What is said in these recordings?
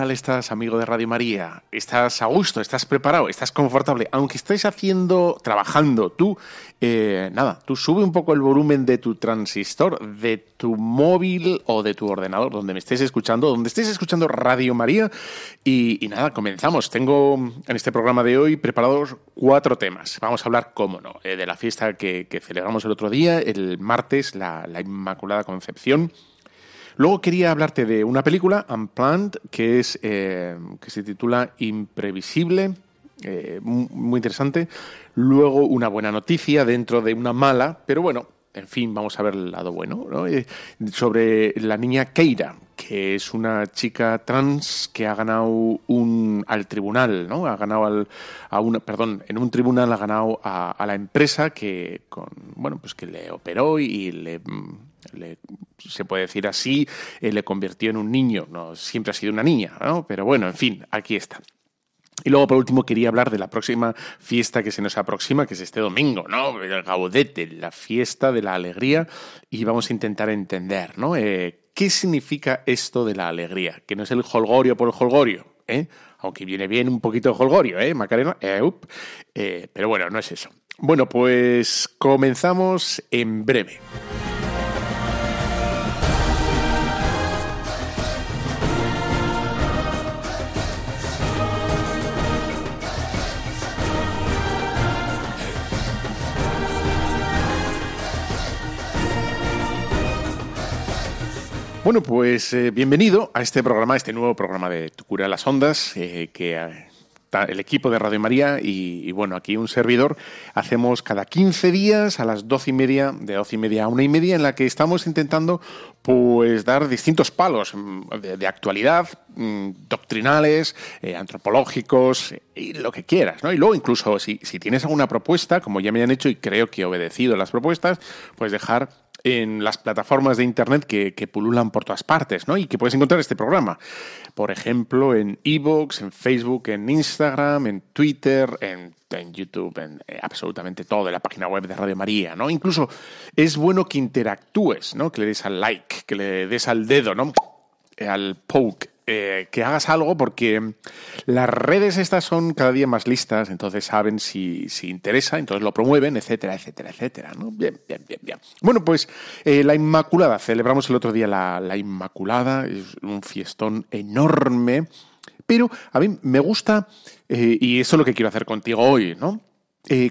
Tal estás, amigo de Radio María? ¿Estás a gusto? ¿Estás preparado? ¿Estás confortable? Aunque estés haciendo, trabajando, tú, eh, nada, tú sube un poco el volumen de tu transistor, de tu móvil o de tu ordenador, donde me estés escuchando, donde estés escuchando Radio María. Y, nada, comenzamos. Tengo en este programa de hoy preparados cuatro temas. Vamos a hablar, cómo no, eh, de la fiesta que, celebramos el otro día, el martes, la Inmaculada Concepción. Luego quería hablarte de una película, Unplanned, que, es, eh, que se titula Imprevisible, eh, muy interesante. Luego una buena noticia dentro de una mala, pero bueno, en fin, vamos a ver el lado bueno, ¿no? Eh, sobre la niña Keira, que es una chica trans que ha ganado un al tribunal, ¿no? Ha ganado al, a una, perdón, en un tribunal ha ganado a, a la empresa que con, bueno, pues que le operó y le se puede decir así, eh, le convirtió en un niño. No siempre ha sido una niña, ¿no? Pero bueno, en fin, aquí está. Y luego, por último, quería hablar de la próxima fiesta que se nos aproxima, que es este domingo, ¿no? El Gaudete, la fiesta de la alegría, y vamos a intentar entender, ¿no? Eh, ¿Qué significa esto de la alegría? Que no es el holgorio por el holgorio, ¿eh? Aunque viene bien un poquito de holgorio, ¿eh, Macarena? Eh, pero bueno, no es eso. Bueno, pues comenzamos en breve. Bueno, pues eh, bienvenido a este programa, a este nuevo programa de Tu cura las ondas, eh, que eh, el equipo de Radio María y, bueno, aquí un servidor, hacemos cada 15 días a las 12 y media, de 12 y media a una y media, en la que estamos intentando pues dar distintos palos mm, de, actualidad, mm, doctrinales, antropológicos y lo que quieras, ¿no? Y luego incluso si, si tienes alguna propuesta, como ya me han hecho y creo que he obedecido las propuestas, pues dejar en las plataformas de Internet que, pululan por todas partes, ¿no? Y que puedes encontrar este programa. Por ejemplo, en Evox, en Facebook, en Instagram, en Twitter, en, YouTube, en eh, absolutamente todo, en la página web de Radio María, ¿no? Incluso es bueno que interactúes, ¿no? Que le des al like, que le des al dedo, ¿no? Al poke eh, que hagas algo porque las redes estas son cada día más listas, entonces saben si, si interesa, entonces lo promueven, etcétera, etcétera, etcétera. ¿no? Bien, bien, bien, bien. Bueno, pues eh, la Inmaculada, celebramos el otro día la, Inmaculada, es un fiestón enorme, pero a mí me gusta, eh, y eso es lo que quiero hacer contigo hoy, ¿no?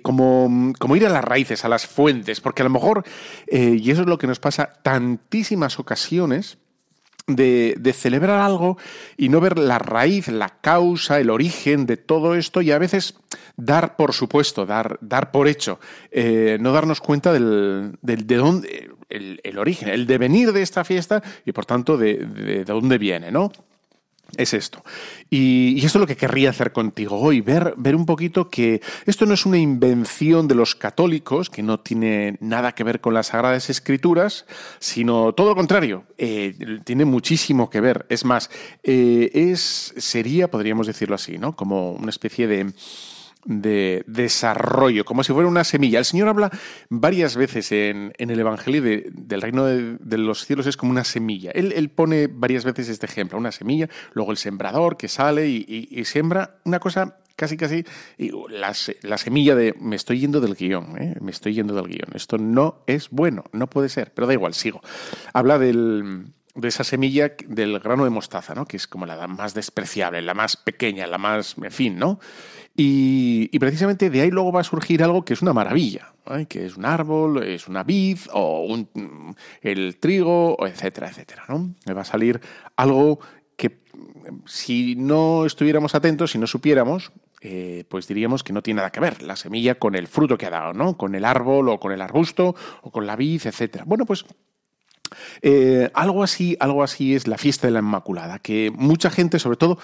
como, como, ir a las raíces, a las fuentes, porque a lo mejor, y eso es lo que nos pasa tantísimas ocasiones, de, celebrar algo y no ver la raíz, la causa, el origen de todo esto y a veces dar por supuesto, dar, dar por hecho, eh, no darnos cuenta del, de dónde, el, origen, el devenir de esta fiesta y por tanto de, de dónde viene, ¿no? Es esto. Y, esto es lo que querría hacer contigo hoy, ver, ver un poquito que esto no es una invención de los católicos, que no tiene nada que ver con las Sagradas Escrituras, sino todo lo contrario, eh, tiene muchísimo que ver. Es más, eh, es, sería, podríamos decirlo así, ¿no? Como una especie de de desarrollo, como si fuera una semilla. El Señor habla varias veces en, el Evangelio del reino de, los cielos, es como una semilla. Él, pone varias veces este ejemplo, una semilla, luego el sembrador que sale y, siembra una cosa casi, casi, y la, semilla de me estoy yendo del guion, ¿eh? me estoy yendo del guion. Esto no es bueno, no puede ser, pero da igual, sigo. Habla del de esa semilla del grano de mostaza, ¿no? Que es como la más despreciable, la más pequeña, la más, en fin, ¿no? Y, precisamente de ahí luego va a surgir algo que es una maravilla, que es un árbol, es una vid o el trigo, etcétera, etcétera. ¿no? Va a salir algo que si no estuviéramos atentos, si no supiéramos, eh, pues diríamos que no tiene nada que ver la semilla con el fruto que ha dado, ¿no? Con el árbol o con el arbusto o con la vid, etcétera. Bueno, pues eh, algo así, algo así es la fiesta de la Inmaculada, que mucha gente, sobre todo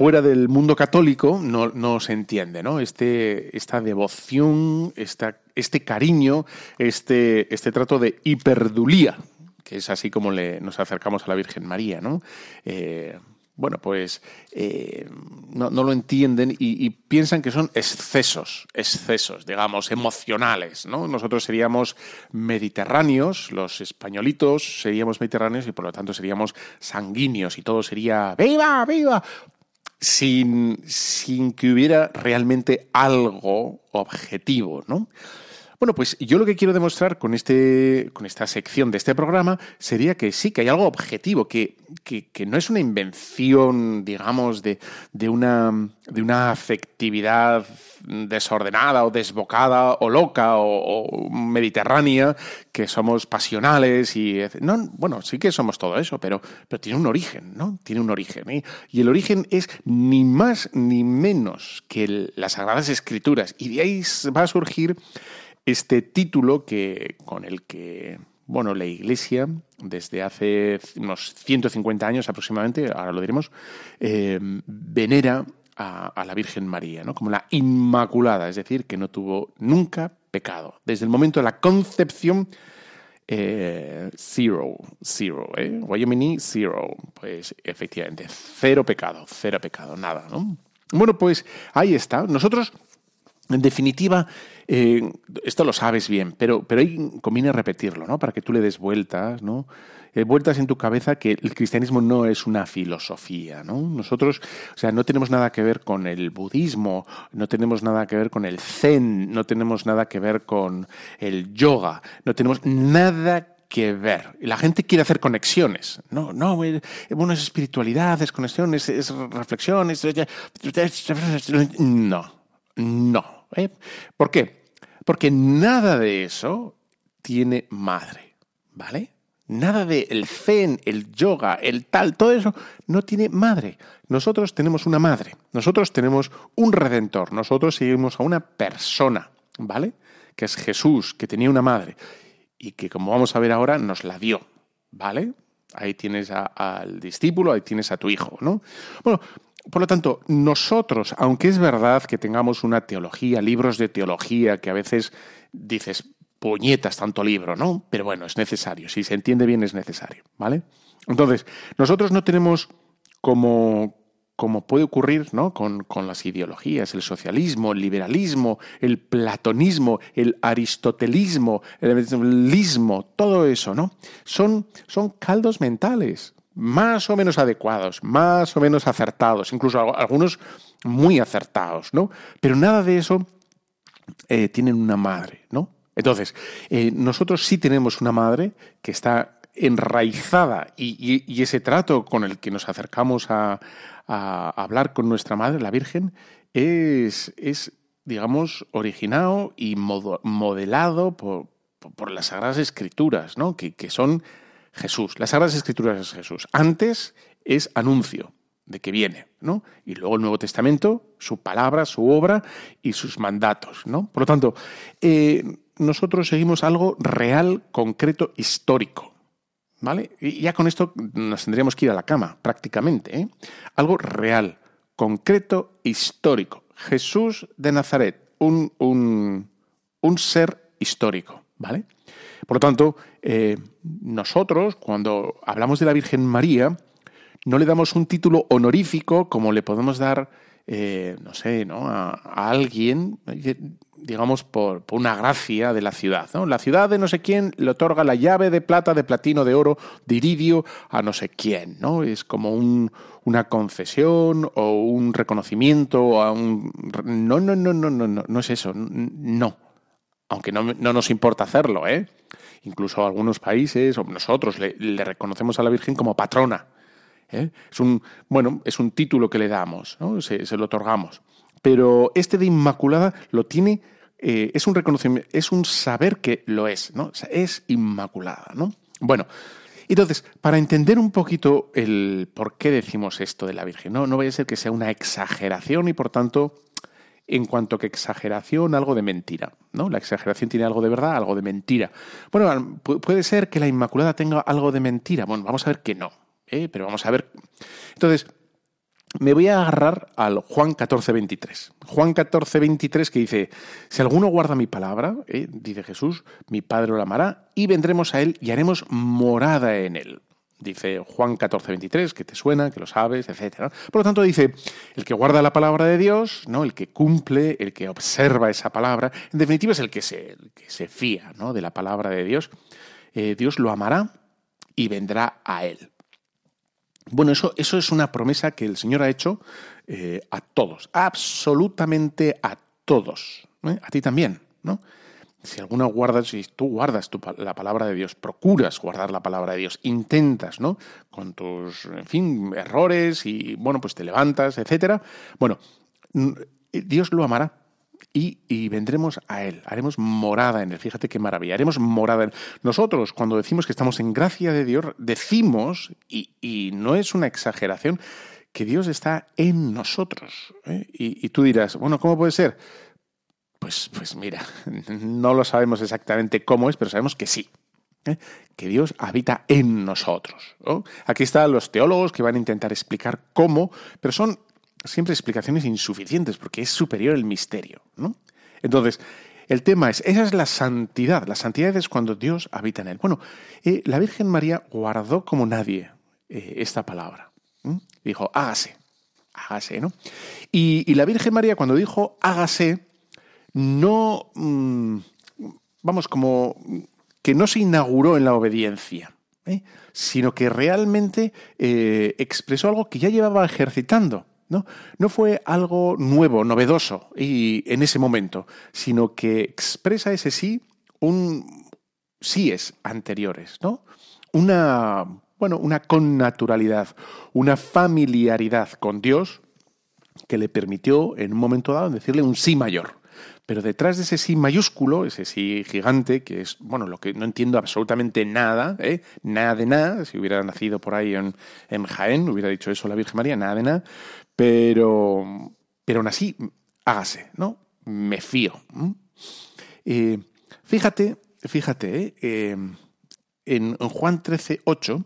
fuera del mundo católico, no, se entiende, ¿no? Este, esta devoción, este cariño, este, este trato de hiperdulía, que es así como le, nos acercamos a la Virgen María, ¿no? Eh, bueno, pues eh, no, lo entienden y, piensan que son excesos, excesos, digamos, emocionales, ¿no? Nosotros seríamos mediterráneos, los españolitos seríamos mediterráneos y por lo tanto seríamos sanguíneos y todo sería ¡viva, viva! Sin, sin que hubiera realmente algo objetivo, ¿no? Bueno, pues yo lo que quiero demostrar con, este, con esta sección de este programa sería que sí, que hay algo objetivo, que, que, no es una invención, digamos, de, de, una, de una afectividad desordenada o desbocada o loca o, mediterránea, que somos pasionales y... No, bueno, sí que somos todo eso, pero, pero tiene un origen, ¿no? Tiene un origen. ¿eh? Y el origen es ni más ni menos que las Sagradas Escrituras. Y de ahí va a surgir este título que, con el que bueno, la Iglesia, desde hace unos 150 años aproximadamente, ahora lo diremos, eh, venera a, la Virgen María, ¿no? como la Inmaculada, es decir, que no tuvo nunca pecado. Desde el momento de la concepción, eh, zero, zero, ¿eh? zero. Pues efectivamente, cero pecado, cero pecado, nada, ¿no? Bueno, pues ahí está. Nosotros en definitiva, eh, esto lo sabes bien, pero, pero ahí conviene repetirlo, ¿no? Para que tú le des vueltas, ¿no? Eh, vueltas en tu cabeza que el cristianismo no es una filosofía, ¿no? Nosotros, o sea, no tenemos nada que ver con el budismo, no tenemos nada que ver con el zen, no tenemos nada que ver con el yoga, no tenemos nada que ver. La gente quiere hacer conexiones. No, no, eh, bueno, es espiritualidad, es conexiones, es reflexión, es... No, no. ¿Eh? ¿Por qué? Porque nada de eso tiene madre, ¿vale? Nada de el zen, el yoga, el tal, todo eso no tiene madre. Nosotros tenemos una madre, nosotros tenemos un redentor, nosotros seguimos a una persona, ¿vale? Que es Jesús, que tenía una madre y que como vamos a ver ahora nos la dio, ¿vale? Ahí tienes al discípulo, ahí tienes a tu hijo, ¿no? Bueno, por lo tanto, nosotros, aunque es verdad que tengamos una teología, libros de teología, que a veces dices, puñetas tanto libro, ¿no? Pero bueno, es necesario, si se entiende bien es necesario, ¿vale? Entonces, nosotros no tenemos como, como puede ocurrir ¿no? con, con, las ideologías, el socialismo, el liberalismo, el platonismo, el aristotelismo, el evangelismo, todo eso, ¿no? Son, son caldos mentales más o menos adecuados, más o menos acertados, incluso algunos muy acertados, ¿no? Pero nada de eso eh, tienen una madre, ¿no? Entonces, eh, nosotros sí tenemos una madre que está enraizada y, ese trato con el que nos acercamos a, hablar con nuestra madre, la Virgen, es, digamos, originado y modelado por, las Sagradas Escrituras, ¿no? que son Jesús. Las Sagradas Escrituras es Jesús. Antes es anuncio de que viene, ¿no? Y luego el Nuevo Testamento, su palabra, su obra y sus mandatos, ¿no? Por lo tanto, eh, nosotros seguimos algo real, concreto, histórico, ¿vale? Y ya con esto nos tendríamos que ir a la cama, prácticamente, ¿eh? Algo real, concreto, histórico. Jesús de Nazaret, un, un, un ser histórico, ¿vale? Por lo tanto, eh, nosotros, cuando hablamos de la Virgen María, no le damos un título honorífico como le podemos dar, eh, no sé, ¿no? A, alguien, digamos, por, una gracia de la ciudad. ¿no? La ciudad de no sé quién le otorga la llave de plata, de platino, de oro, de iridio a no sé quién. ¿no? Es como una concesión o un reconocimiento a un... No, no, no, no, no, no, no es eso. No. Aunque no, no nos importa hacerlo, ¿eh? Incluso algunos países, o nosotros, le, reconocemos a la Virgen como patrona. ¿eh? Es un, bueno, es un título que le damos, ¿no? se, lo otorgamos. Pero este de Inmaculada lo tiene, eh, es un reconocimiento, es un saber que lo es, ¿no? es Inmaculada, ¿no? Bueno, Entonces, para entender un poquito el por qué decimos esto de la Virgen, no, no vaya a ser que sea una exageración y por tanto, en cuanto que exageración, algo de mentira. ¿no? La exageración tiene algo de verdad, algo de mentira. Bueno, puede ser que la Inmaculada tenga algo de mentira. Bueno, vamos a ver que no. ¿eh? Pero vamos a ver. Entonces, me voy a agarrar al Juan 14, 23. Juan 14, 23 que dice, si alguno guarda mi palabra, ¿eh? dice Jesús, mi Padre lo amará y vendremos a él y haremos morada en él. Dice Juan 14, 23, que te suena, que lo sabes, etc. Por lo tanto, dice, el que guarda la palabra de Dios, ¿no? el que cumple, el que observa esa palabra, en definitiva es el que se, que se fía ¿no? de la palabra de Dios, eh, Dios lo amará y vendrá a él. Bueno, eso, eso es una promesa que el Señor ha hecho eh, a todos, absolutamente a todos, ¿eh? a ti también, ¿no? Si alguna guardas, si tú guardas la palabra de Dios, procuras guardar la palabra de Dios, intentas, ¿no? Con tus, en fin, errores y, bueno, pues te levantas, etcétera. Bueno, Dios lo amará, y, vendremos a Él, haremos morada en Él. Fíjate qué maravilla, haremos morada en Él. Nosotros, cuando decimos que estamos en gracia de Dios, decimos, y, no es una exageración, que Dios está en nosotros. ¿eh? Y, tú dirás, bueno, ¿cómo puede ser? Pues, pues mira, no lo sabemos exactamente cómo es, pero sabemos que sí. ¿eh? que Dios habita en nosotros. Aquí están los teólogos que van a intentar explicar cómo, pero son siempre explicaciones insuficientes porque es superior el misterio. Entonces, el tema es, esa es la santidad. La santidad es cuando Dios habita en él. Bueno, eh, la Virgen María guardó como nadie eh, esta palabra. Dijo, hágase, hágase, ¿no? Y, la Virgen María cuando dijo, hágase, no, mm, vamos, como que no se inauguró en la obediencia, ¿eh? sino que realmente expresó algo que ya llevaba ejercitando. ¿no? No fue algo nuevo, novedoso y en ese momento, sino que expresa ese sí un síes anteriores, ¿no? Una, bueno, una connaturalidad, una familiaridad con Dios que le permitió en un momento dado decirle un sí mayor. Pero detrás de ese sí mayúsculo, ese sí gigante, que es, bueno, lo que no entiendo absolutamente nada, ¿eh? nada de nada, si hubiera nacido por ahí en, en Jaén, hubiera dicho eso la Virgen María, nada de nada, pero, pero aún así, hágase, ¿no? Me fío. Eh, fíjate, fíjate, eh, en, Juan 13, 8,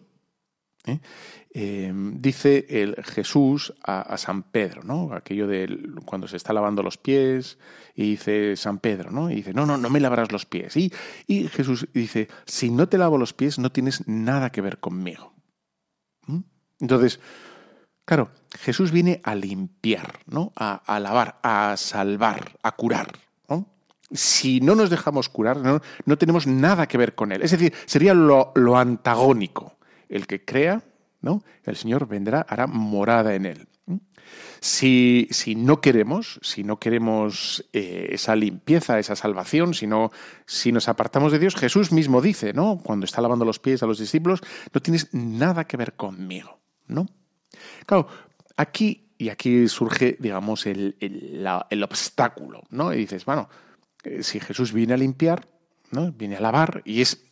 eh, dice el Jesús a, San Pedro, ¿no? Aquello de cuando se está lavando los pies y dice San Pedro, ¿no? Y dice, no, no, no me lavarás los pies. Y, Jesús dice, si no te lavo los pies, no tienes nada que ver conmigo. Entonces, Claro, Jesús viene a limpiar, ¿no? A, lavar, a salvar, a curar. Si no nos dejamos curar, no, tenemos nada que ver con Él. Es decir, sería lo, antagónico. El que crea, ¿no? El Señor vendrá, hará morada en Él. Si, si, no queremos, si no queremos eh, esa limpieza, esa salvación, si, si nos apartamos de Dios, Jesús mismo dice, ¿no? Cuando está lavando los pies a los discípulos, no tienes nada que ver conmigo, ¿no? Claro, aquí, y aquí surge, digamos, el, obstáculo, ¿no? Y dices, bueno, eh, si Jesús viene a limpiar, ¿no? Viene a lavar, y es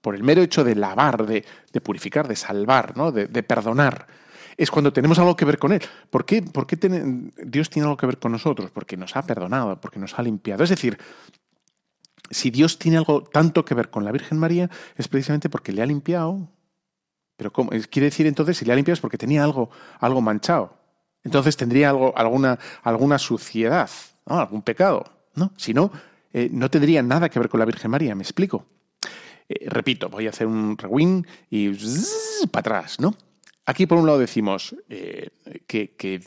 por el mero hecho de lavar, de, purificar, de salvar, ¿no? De, perdonar, es cuando tenemos algo que ver con Él. ¿Por qué, por qué Dios tiene algo que ver con nosotros? Porque nos ha perdonado, porque nos ha limpiado. Es decir, si Dios tiene algo tanto que ver con la Virgen María, es precisamente porque le ha limpiado, pero quiere decir entonces, si le ha limpiado es porque tenía algo, algo manchado. Entonces tendría algo, alguna, alguna suciedad, algún pecado. ¿no? Si no, eh, no tendría nada que ver con la Virgen María, ¿me explico? Eh, repito, voy a hacer un rewind y para atrás, ¿no? Aquí por un lado decimos eh, que, que,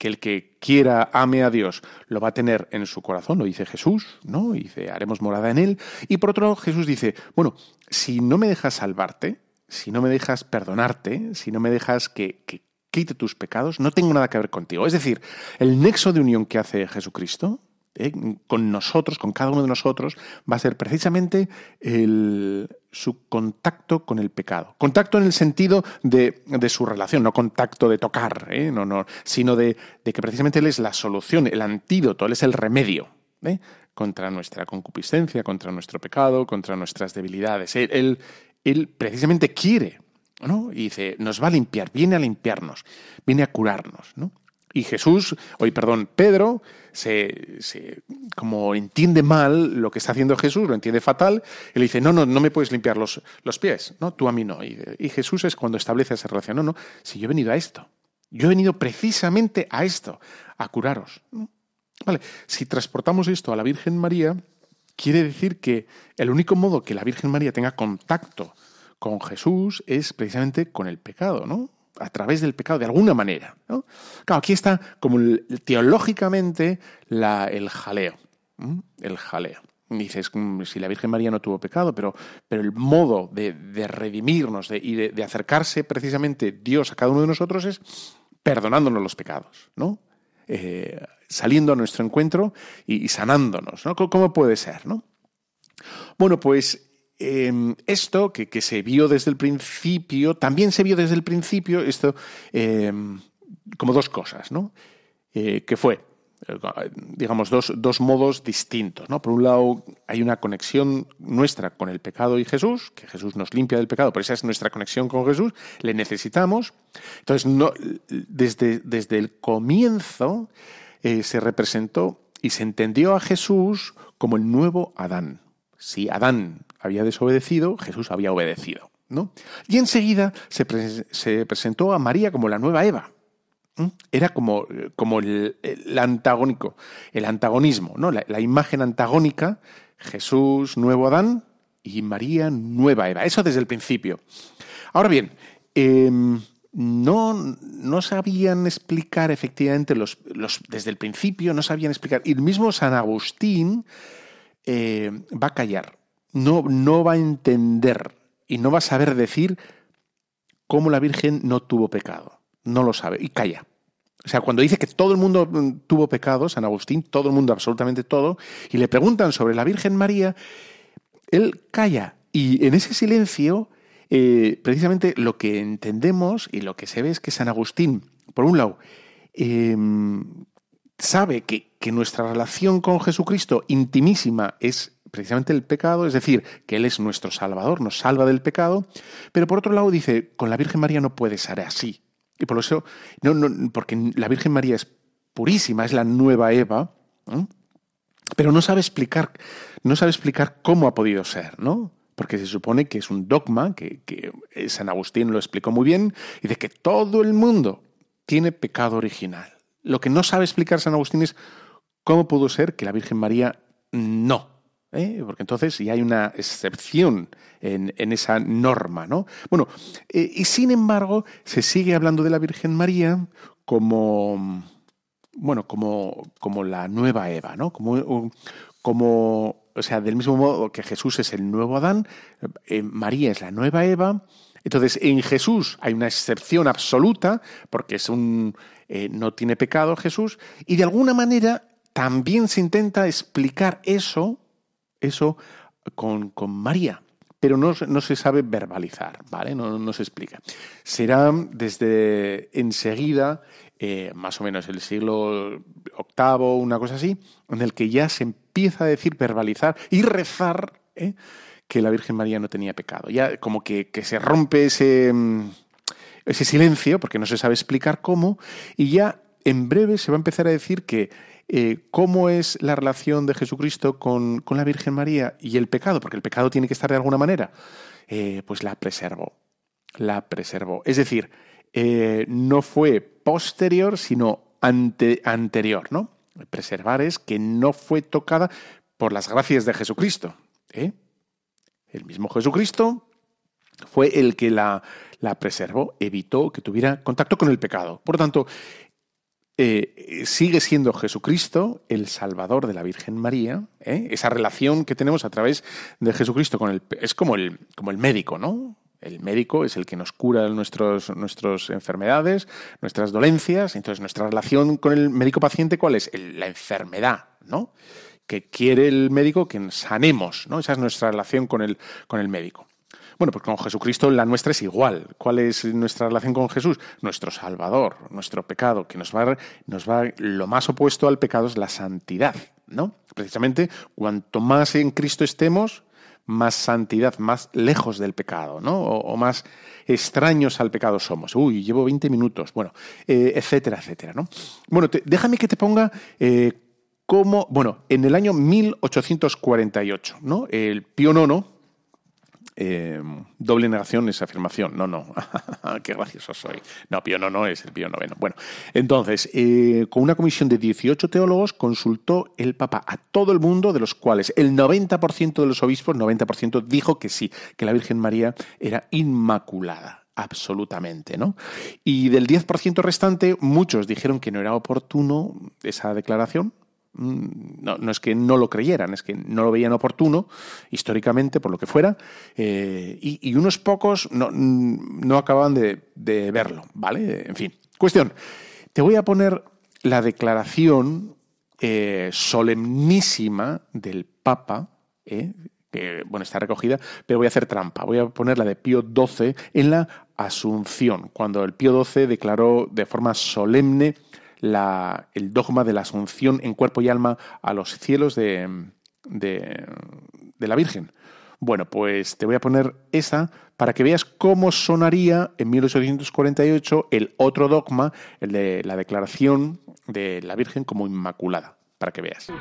el que quiera ame a Dios lo va a tener en su corazón, lo dice Jesús, ¿no? Y dice, haremos morada en él. Y por otro lado, Jesús dice, bueno, si no me dejas salvarte, si no me dejas perdonarte, si no me dejas que, quite tus pecados, no tengo nada que ver contigo. Es decir, el nexo de unión que hace Jesucristo eh, con nosotros, con cada uno de nosotros, va a ser precisamente su contacto con el pecado. Contacto en el sentido de, su relación, no contacto de tocar, eh, no, no, sino de, que precisamente Él es la solución, el antídoto, Él es el remedio. Eh, contra nuestra concupiscencia, contra nuestro pecado, contra nuestras debilidades. Él, Él precisamente quiere, ¿no? Y dice, nos va a limpiar, viene a limpiarnos, viene a curarnos, ¿no? Y Jesús, hoy perdón, Pedro, se, como entiende mal lo que está haciendo Jesús, lo entiende fatal, y le dice, no, no, no me puedes limpiar los, los pies, ¿no? Tú a mí no. Y, y, Jesús es cuando establece esa relación, no, no, si yo he venido a esto, yo he venido precisamente a esto, a curaros. Vale, si transportamos esto a la Virgen María, quiere decir que el único modo que la Virgen María tenga contacto con Jesús es precisamente con el pecado, ¿no? A través del pecado, de alguna manera. Claro, aquí está como teológicamente el jaleo. El jaleo. Dices, mm, si la Virgen María no tuvo pecado, pero, pero el modo de, redimirnos y de, acercarse precisamente Dios a cada uno de nosotros es perdonándonos los pecados, ¿no? Eh, saliendo a nuestro encuentro y, sanándonos, ¿no? ¿Cómo puede ser, no? Bueno, pues Em, esto que, se vio desde el principio, también se vio desde el principio esto em, como dos cosas, ¿no? Eh, que fue, digamos, dos, dos, modos distintos, ¿no? Por un lado, hay una conexión nuestra con el pecado y Jesús, que Jesús nos limpia del pecado, pero esa es nuestra conexión con Jesús, le necesitamos. Entonces, desde, desde el comienzo eh, se representó y se entendió a Jesús como el nuevo Adán. Si Adán había desobedecido, Jesús había obedecido. ¿no? Y enseguida se, presentó a María como la nueva Eva. Era como, el, antagónico, el antagonismo, ¿no? La, imagen antagónica, Jesús, nuevo Adán, y María, nueva Eva. Eso desde el principio. Ahora bien, em, no, no, sabían explicar efectivamente los, desde el principio, no sabían explicar. Y el mismo San Agustín eh, va a callar no, no va a entender y no va a saber decir cómo la Virgen no tuvo pecado. No lo sabe y calla. O sea, cuando dice que todo el mundo mm, tuvo pecado, San Agustín, todo el mundo, absolutamente todo, y le preguntan sobre la Virgen María, él calla. Y en ese silencio, eh, precisamente lo que entendemos y lo que se ve es que San Agustín, por un lado, em, sabe que, que nuestra relación con Jesucristo intimísima es precisamente el pecado, es decir, que Él es nuestro Salvador, nos salva del pecado, pero por otro lado dice, con la Virgen María no puede ser así. Y por eso, no, no, porque la Virgen María es purísima, es la nueva Eva, pero no sabe explicar, no sabe explicar cómo ha podido ser, ¿no? Porque se supone que es un dogma, que, que San Agustín lo explicó muy bien, y de que todo el mundo tiene pecado original. Lo que no sabe explicar San Agustín es cómo pudo ser que la Virgen María no. ¿eh? porque entonces ya hay una excepción en, esa norma. ¿no? Bueno, eh, y sin embargo se sigue hablando de la Virgen María como, bueno, como, como la nueva Eva, ¿no? como, como, o sea, del mismo modo que Jesús es el nuevo Adán, eh, María es la nueva Eva. Entonces, en Jesús hay una excepción absoluta, porque es un, no tiene pecado Jesús, y de alguna manera también se intenta explicar eso eso con, María, pero no, se sabe verbalizar, ¿vale? No, se explica. Será desde enseguida, eh, más o menos el siglo VIII, una cosa así, en el que ya se empieza a decir, verbalizar y rezar ¿eh? que la Virgen María no tenía pecado. Ya como que, que se rompe ese, mm, ese silencio, porque no se sabe explicar cómo, y ya en breve se va a empezar a decir que eh, cómo es la relación de Jesucristo con, la Virgen María y el pecado, porque el pecado tiene que estar de alguna manera, eh, pues la preservó, la preservó. Es decir, eh, no fue posterior, sino anterior, ¿no? Preservar es que no fue tocada por las gracias de Jesucristo. El mismo Jesucristo fue el que la, preservó, evitó que tuviera contacto con el pecado. Por lo tanto, eh, sigue siendo Jesucristo el Salvador de la Virgen María. ¿eh? Esa relación que tenemos a través de Jesucristo con el es como el, como el médico, ¿no? El médico es el que nos cura nuestros, nuestras enfermedades, nuestras dolencias. Entonces, nuestra relación con el médico paciente, ¿cuál es? la enfermedad, ¿no? Que quiere el médico que sanemos, ¿no? Esa es nuestra relación con el, con el médico. Bueno, pues con Jesucristo la nuestra es igual. ¿Cuál es nuestra relación con Jesús? Nuestro Salvador, nuestro pecado, que nos va, nos va lo más opuesto al pecado es la santidad, ¿no? Precisamente, cuanto más en Cristo estemos, más santidad, más lejos del pecado, ¿no? O, más extraños al pecado somos. Uy, llevo 20 minutos, bueno, eh, etcétera, etcétera, ¿no? Bueno, déjame que te ponga eh, cómo, bueno, en el año 1848, ¿no? El Pío IX, eh, doble negación es afirmación. No, no. Qué gracioso soy. No, Pío no, no es el Pío noveno. Bueno, entonces, eh, con una comisión de 18 teólogos, consultó el Papa a todo el mundo, de los cuales el 90% de los obispos, 90% dijo que sí, que la Virgen María era inmaculada absolutamente, ¿no? Y del 10% restante, muchos dijeron que no era oportuno esa declaración, no, no, es que no lo creyeran, es que no lo veían oportuno, históricamente, por lo que fuera, eh, y, unos pocos no, mm, no acababan de, verlo, ¿vale? En fin, cuestión. Te voy a poner la declaración eh, solemnísima del Papa, eh, que bueno, está recogida, pero voy a hacer trampa. Voy a poner la de Pío XII en la Asunción, cuando el Pío XII declaró de forma solemne el dogma de la asunción en cuerpo y alma a los cielos de, de, la Virgen. Bueno, pues te voy a poner esa para que veas cómo sonaría en 1848 el otro dogma, el de la declaración de la Virgen como Inmaculada, para que veas.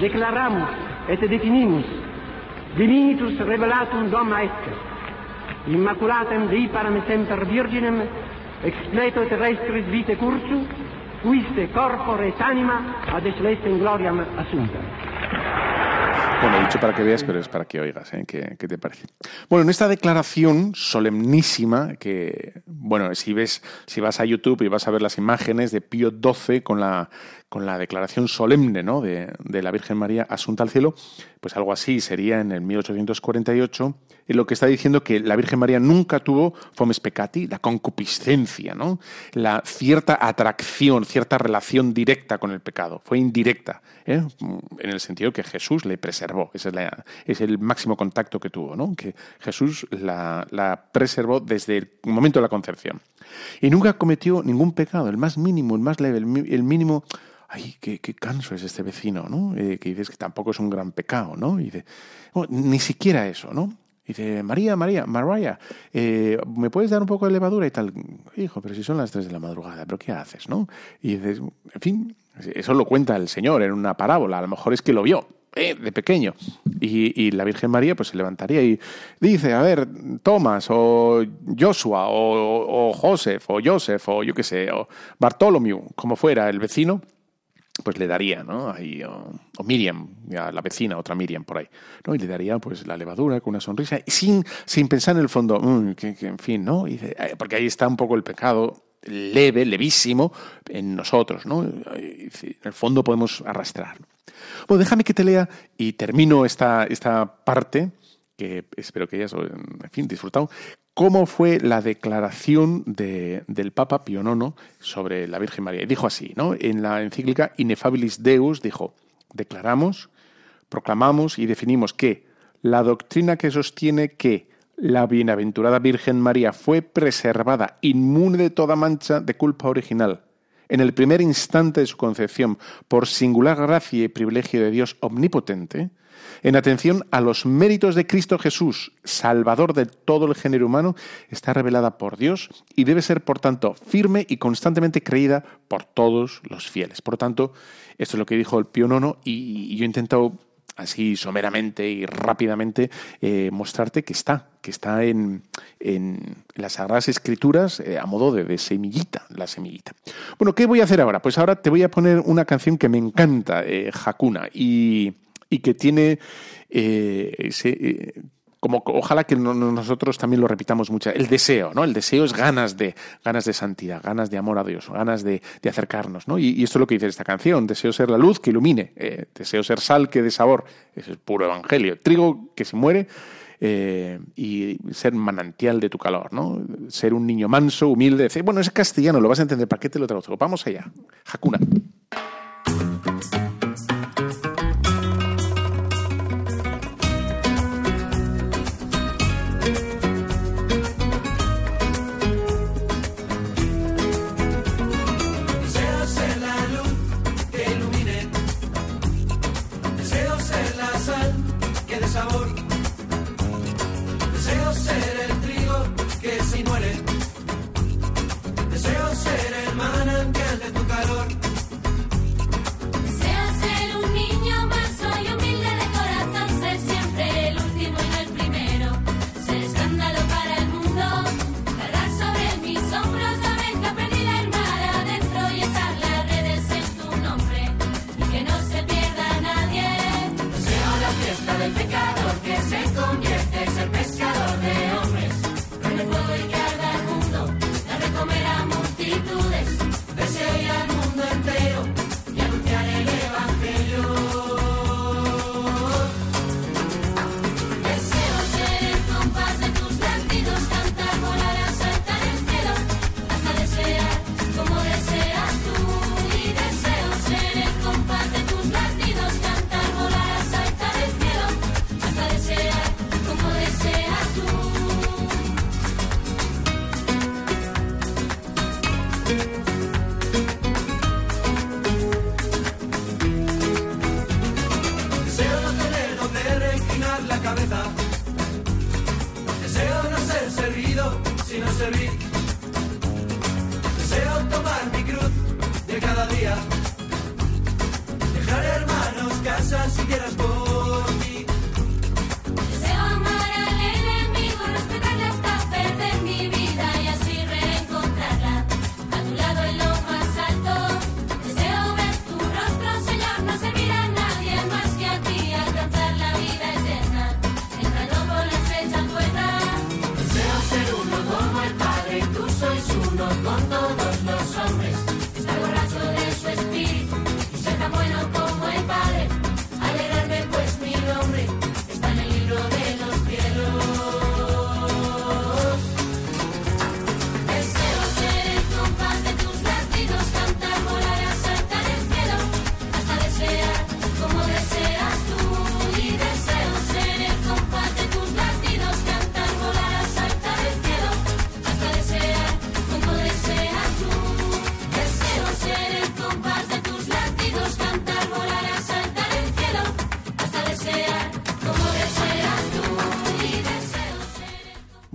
Declaramos et definimos divinitus revelatum doma est, immaculatem Dei param semper virginem, expleto terrestris vite cursu, fuiste corpore et anima ad in gloriam assunta. Bueno, he dicho para que veas, pero es para que oigas, ¿eh? ¿Qué, ¿Qué, te parece? Bueno, en esta declaración solemnísima, que, bueno, si ves, si vas a YouTube y vas a ver las imágenes de Pío XII con la, con la declaración solemne, ¿no? de, de la Virgen María asunta al cielo, pues algo así sería en el 1848 en lo que está diciendo que la Virgen María nunca tuvo fomes peccati, la concupiscencia, ¿no? La cierta atracción, cierta relación directa con el pecado. Fue indirecta, ¿eh? en el sentido que Jesús le preservó. Ese es, el máximo contacto que tuvo, ¿no? Que Jesús la, preservó desde el momento de la concepción. Y nunca cometió ningún pecado, el más mínimo, el más leve, el, mínimo ay, qué, canso es este vecino, ¿no? Eh, que dices que tampoco es un gran pecado, ¿no? Ni siquiera eso, ¿no? Dice, María, María, María, eh, ¿me puedes dar un poco de levadura y tal? Hijo, pero si son las tres de la madrugada, ¿pero qué haces, no? Y dices, en fin, eso lo cuenta el Señor en una parábola, a lo mejor es que lo vio. Eh, de pequeño. Y, la Virgen María pues se levantaría y dice, a ver, Tomás o Joshua o, o Joseph o Joseph o yo qué sé, o Bartolomeu, como fuera el vecino, pues le daría, ¿no? Ahí, o, Miriam, la vecina, otra Miriam por ahí, ¿no? Y le daría pues la levadura con una sonrisa, sin, sin pensar en el fondo, mm, que, en fin, ¿no? Y porque ahí está un poco el pecado leve, levísimo en nosotros, ¿no? En el fondo podemos arrastrar. Bueno, déjame que te lea y termino esta, esta parte que espero que hayas, en fin, disfrutado, cómo fue la declaración del Papa Pío IX sobre la Virgen María. Dijo así, ¿no? En la encíclica Ineffabilis Deus dijo, declaramos, proclamamos y definimos que la doctrina que sostiene que la bienaventurada Virgen María fue preservada inmune de toda mancha de culpa original en el primer instante de su concepción por singular gracia y privilegio de Dios omnipotente, en atención a los méritos de Cristo Jesús, Salvador de todo el género humano, está revelada por Dios y debe ser, por tanto, firme y constantemente creída por todos los fieles. Por tanto, esto es lo que dijo el Pío IX y yo he intentado así someramente y rápidamente eh, mostrarte que está, que está en, las Sagradas Escrituras eh, a modo de, semillita, la semillita. Bueno, ¿qué voy a hacer ahora? Pues ahora te voy a poner una canción que me encanta, eh, Hakuna, y y que tiene eh, ese, eh, como ojalá que nosotros también lo repitamos mucho, el deseo, ¿no? El deseo es ganas de, ganas de santidad, ganas de amor a Dios, ganas de, acercarnos, ¿no? Y, esto es lo que dice esta canción, deseo ser la luz que ilumine, eh, deseo ser sal que dé sabor, es el puro evangelio, trigo que se muere y ser manantial de tu calor, ¿no? Ser un niño manso, humilde, bueno, es castellano, lo vas a entender, ¿para qué te lo traduzco? Vamos allá, Hakuna.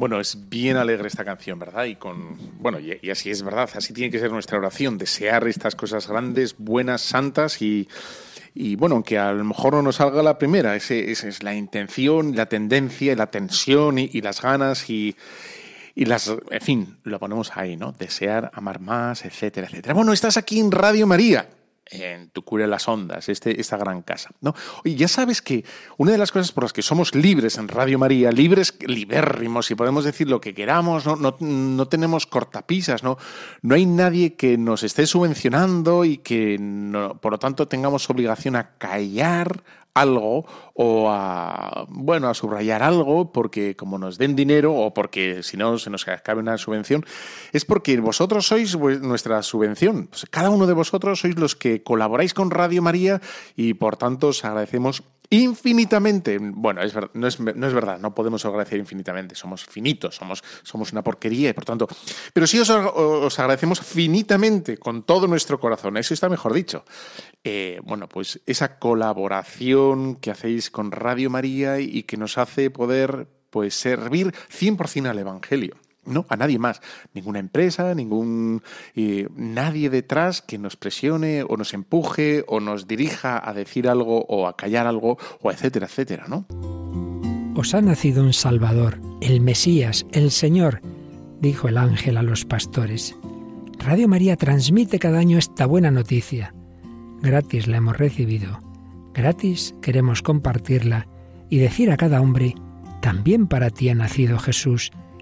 Bueno, es bien alegre esta canción, ¿verdad? Y con bueno, y, así es verdad, así tiene que ser nuestra oración, desear estas cosas grandes, buenas, santas y y bueno, aunque a lo mejor no nos salga la primera, esa es la intención, la tendencia, la tensión y, y las ganas y, y las, en fin, lo ponemos ahí, ¿no? Desear, amar más, etcétera, etcétera. Bueno, estás aquí en Radio María, en Tu Cura las Ondas, este, esta gran casa, ¿no? Oye, ya sabes que una de las cosas por las que somos libres en Radio María, libres, libérrimos, y podemos decir lo que queramos, no, no, no tenemos cortapisas, ¿no? No hay nadie que nos esté subvencionando y que, no- por lo tanto, tengamos obligación a callar algo o a bueno a subrayar algo porque como nos den dinero o porque si no se nos acabe una subvención es porque vosotros sois nuestra subvención. Pues cada uno de vosotros sois los que colaboráis con Radio María y por tanto os agradecemos infinitamente bueno es no, es, no es verdad no podemos agradecer infinitamente somos finitos somos somos una porquería y por tanto pero sí os, os agradecemos finitamente con todo nuestro corazón eso está mejor dicho eh, bueno, pues esa colaboración que hacéis con Radio María y que nos hace poder pues servir 100% al Evangelio. No, a nadie más. Ninguna empresa, ningún eh, nadie detrás que nos presione o nos empuje o nos dirija a decir algo o a callar algo o etcétera, etcétera, ¿no? Os ha nacido un Salvador, el Mesías, el Señor, dijo el ángel a los pastores. Radio María transmite cada año esta buena noticia. Gratis la hemos recibido, gratis queremos compartirla y decir a cada hombre, también para ti ha nacido Jesús,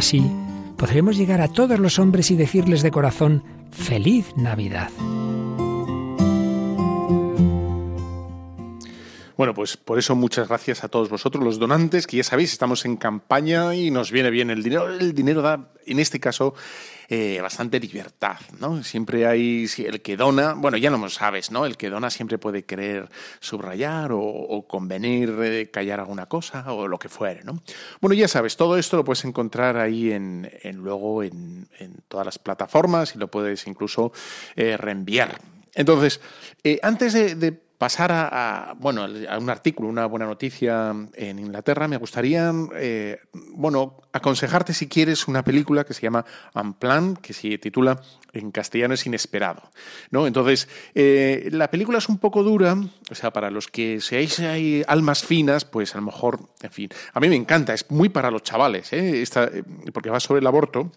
Así podremos llegar a todos los hombres y decirles de corazón feliz Navidad. Bueno, pues por eso muchas gracias a todos vosotros, los donantes, que ya sabéis, estamos en campaña y nos viene bien el dinero. El dinero da, en este caso, eh, bastante libertad, ¿no? Siempre hay el que dona, bueno, ya no lo sabes, ¿no? El que dona siempre puede querer subrayar o, o convenir, callar alguna cosa o lo que fuere, ¿no? Bueno, ya sabes, todo esto lo puedes encontrar ahí en, en luego en, en, todas las plataformas y lo puedes incluso eh, reenviar. Entonces, eh, antes de, pasar a, bueno, a un artículo, una buena noticia en Inglaterra, me gustaría, eh, bueno, aconsejarte si quieres una película que se llama Unplanned, que se titula en castellano es inesperado, ¿no? Entonces, eh, la película es un poco dura, o sea, para los que seáis ahí almas finas, pues a lo mejor, en fin, a mí me encanta, es muy para los chavales, ¿eh? Esta, porque va sobre el aborto.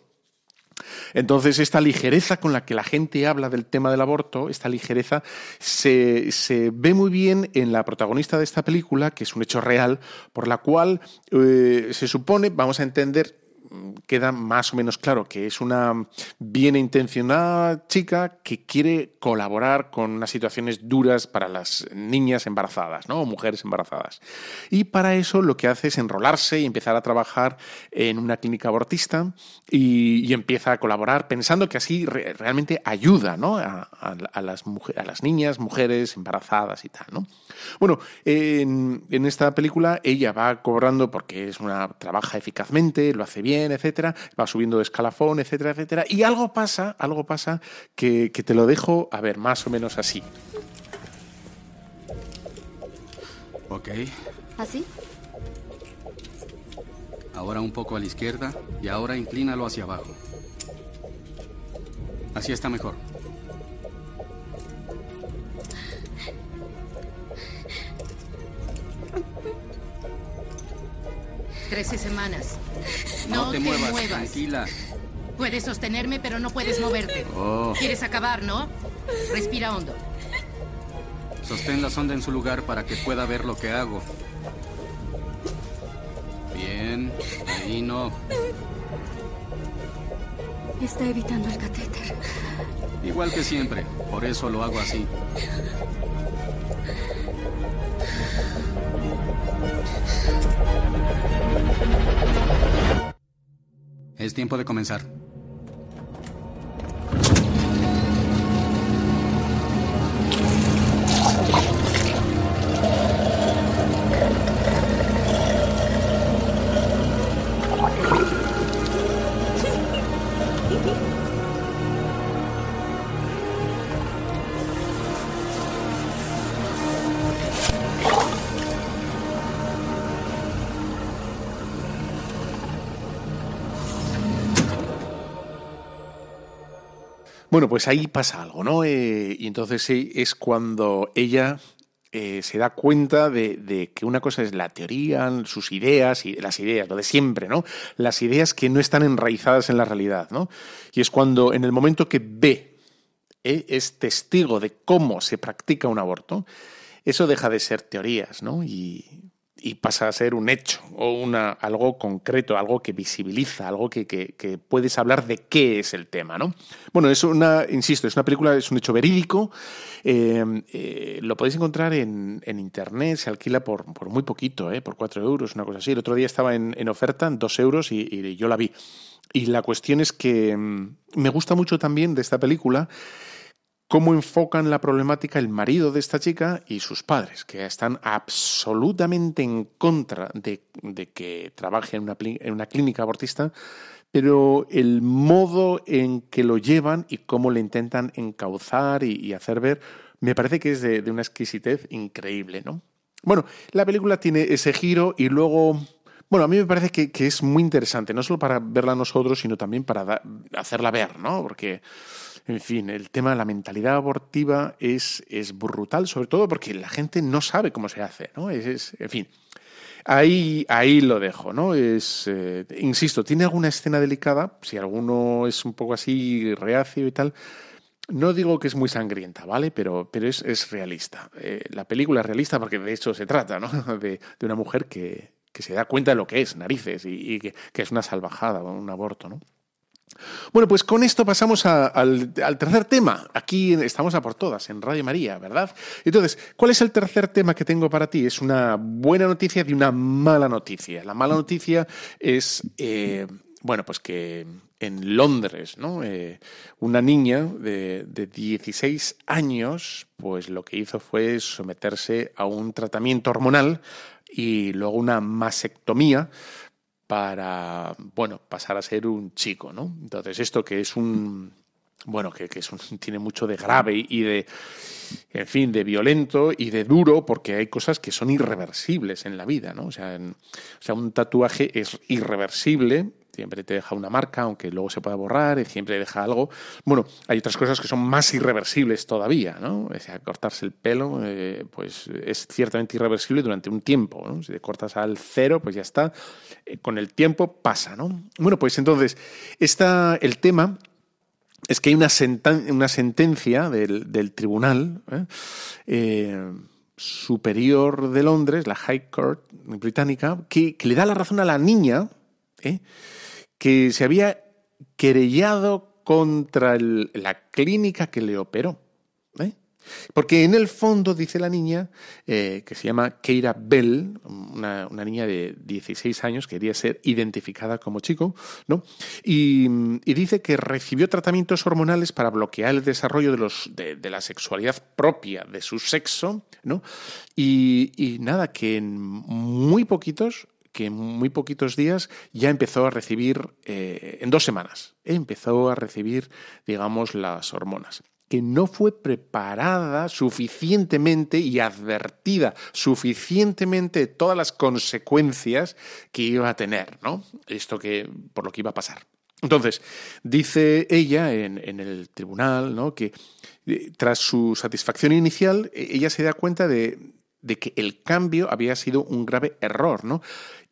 Entonces, esta ligereza con la que la gente habla del tema del aborto, esta ligereza, se, se, ve muy bien en la protagonista de esta película, que es un hecho real, por la cual eh, se supone, vamos a entender, queda más o menos claro que es una bien intencionada chica que quiere colaborar con unas situaciones duras para las niñas embarazadas, ¿no? O mujeres embarazadas. Y para eso lo que hace es enrolarse y empezar a trabajar en una clínica abortista y, empieza a colaborar pensando que así re- realmente ayuda, ¿no? A las mujer- a las niñas, mujeres embarazadas y tal, ¿no? Bueno, en, en esta película ella va cobrando porque es una trabaja eficazmente, lo hace bien, etcétera, va subiendo de escalafón, etcétera, etcétera, y algo pasa, algo pasa que, que te lo dejo a ver más o menos así. Ok, ¿Así? ahora un poco a la izquierda y ahora inclínalo hacia abajo. Así está mejor. Trece semanas. No, te, muevas, tranquila. Puedes sostenerme, pero no puedes moverte. Oh, ¿Quieres acabar, no? Respira hondo. sostén la sonda en su lugar para que pueda ver lo que hago. Bien, ahí no. Está evitando el catéter. Igual que siempre, por eso lo hago así. Es tiempo de comenzar. Bueno, pues ahí pasa algo, ¿no? Eh, y entonces es cuando ella eh, se da cuenta de, de que una cosa es la teoría, sus ideas, y las ideas, lo de siempre, ¿no? Las ideas que no están enraizadas en la realidad, ¿no? Y es cuando en el momento que ve, eh, es testigo de cómo se practica un aborto, eso deja de ser teorías, ¿no? Y, y pasa a ser un hecho o una, algo concreto, algo que visibiliza, algo que, que- puedes hablar de qué es el tema, ¿no? Bueno, es una, insisto, es una película, es un hecho verídico, eh, eh, lo podéis encontrar en, en internet, se alquila por, por muy poquito, ¿eh? por cuatro euros, una cosa así. El otro día estaba en, en oferta, en dos euros, y, y yo la vi. Y la cuestión es que mm, me gusta mucho también de esta película cómo enfocan la problemática el marido de esta chica y sus padres, que están absolutamente en contra de, que trabaje en una, clínica abortista, pero el modo en que lo llevan y cómo le intentan encauzar y, hacer ver, me parece que es de, una exquisitez increíble, ¿no? Bueno, la película tiene ese giro y luego... Bueno, a mí me parece que, es muy interesante, no solo para verla nosotros, sino también para hacerla ver, ¿no? Porque, en fin, el tema de la mentalidad abortiva es, es brutal, sobre todo porque la gente no sabe cómo se hace, ¿no? Es, en fin, ahí, ahí lo dejo, ¿no? Es, eh, insisto, tiene alguna escena delicada, si alguno es un poco así reacio y tal, no digo que es muy sangrienta, ¿vale? Pero, pero es, es realista. Eh, la película es realista porque de hecho se trata, ¿no? De, de una mujer que, que se da cuenta de lo que es, narices, y, que, que es una salvajada, un aborto, ¿no? Bueno, pues con esto pasamos al, tercer tema. Aquí estamos a por todas, en Radio María, ¿verdad? Entonces, ¿cuál es el tercer tema que tengo para ti? Es una buena noticia y una mala noticia. La mala noticia es, eh, bueno, pues que en Londres, ¿no? Eh, una niña de, de 16 años, pues lo que hizo fue someterse a un tratamiento hormonal y luego una mastectomía para, bueno, pasar a ser un chico, ¿no? Entonces, esto que es un, bueno, que, que es un- tiene mucho de grave y de, en fin, de violento y de duro, porque hay cosas que son irreversibles en la vida, ¿no? O sea, o sea, un tatuaje es irreversible, siempre te deja una marca, aunque luego se pueda borrar, y siempre deja algo. Bueno, hay otras cosas que son más irreversibles todavía, ¿no? O sea, cortarse el pelo, eh, pues es ciertamente irreversible durante un tiempo. Si te cortas al cero, pues ya está. Eh, con el tiempo pasa, ¿no? Bueno, pues entonces, está el tema es que hay una, sentan- una sentencia del, tribunal. Eh, superior de Londres, la High Court británica, que, que le da la razón a la niña, ¿eh? Que se había querellado contra la clínica que le operó. ¿eh? Porque en el fondo, dice la niña, eh, que se llama Keira Bell, una, niña de 16 años, quería ser identificada como chico, ¿no? Y, dice que recibió tratamientos hormonales para bloquear el desarrollo de, la sexualidad propia de su sexo, ¿no? Y nada, que en muy poquitos que en muy poquitos días ya empezó a recibir, eh, en dos semanas, empezó a recibir, digamos, las hormonas que no fue preparada suficientemente y advertida suficientemente de todas las consecuencias que iba a tener, ¿no? Esto que, por lo que iba a pasar. Entonces, dice ella en, el tribunal, ¿no? Que eh, tras su satisfacción inicial, eh, ella se da cuenta de, de que el cambio había sido un grave error, ¿no?